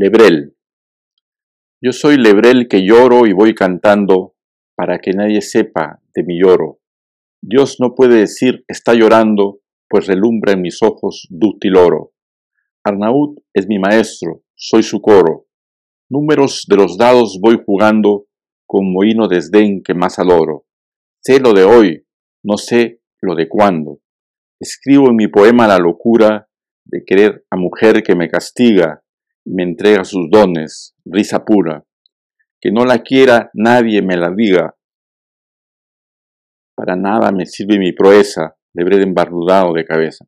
Lebrel. Yo soy Lebrel que lloro y voy cantando para que nadie sepa de mi lloro. Dios no puede decir está llorando, pues relumbra en mis ojos dúctil oro. Arnaud es mi maestro, soy su coro. Números de los dados voy jugando con mohino desdén que más adoro. Sé lo de hoy, no sé lo de cuándo. Escribo en mi poema la locura de querer a mujer que me castiga me entrega sus dones, risa pura. Que no la quiera nadie me la diga. Para nada me sirve mi proeza de bred embarrudado de cabeza.